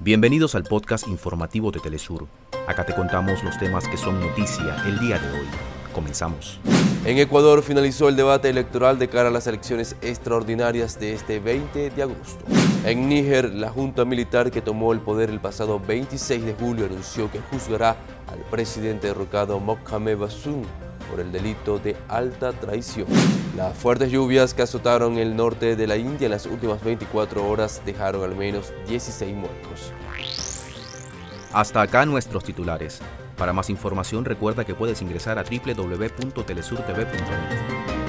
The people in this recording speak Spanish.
Bienvenidos al podcast informativo de Telesur. Acá te contamos los temas que son noticia el día de hoy. Comenzamos. En Ecuador finalizó el debate electoral de cara a las elecciones extraordinarias de este 20 de agosto. En Níger, la junta militar que tomó el poder el pasado 26 de julio anunció que juzgará al presidente derrocado Mohamed Bazoum por el delito de alta traición. Las fuertes lluvias que azotaron el norte de la India en las últimas 24 horas dejaron al menos 16 muertos. Hasta acá nuestros titulares. Para más información recuerda que puedes ingresar a www.telesurtv.net.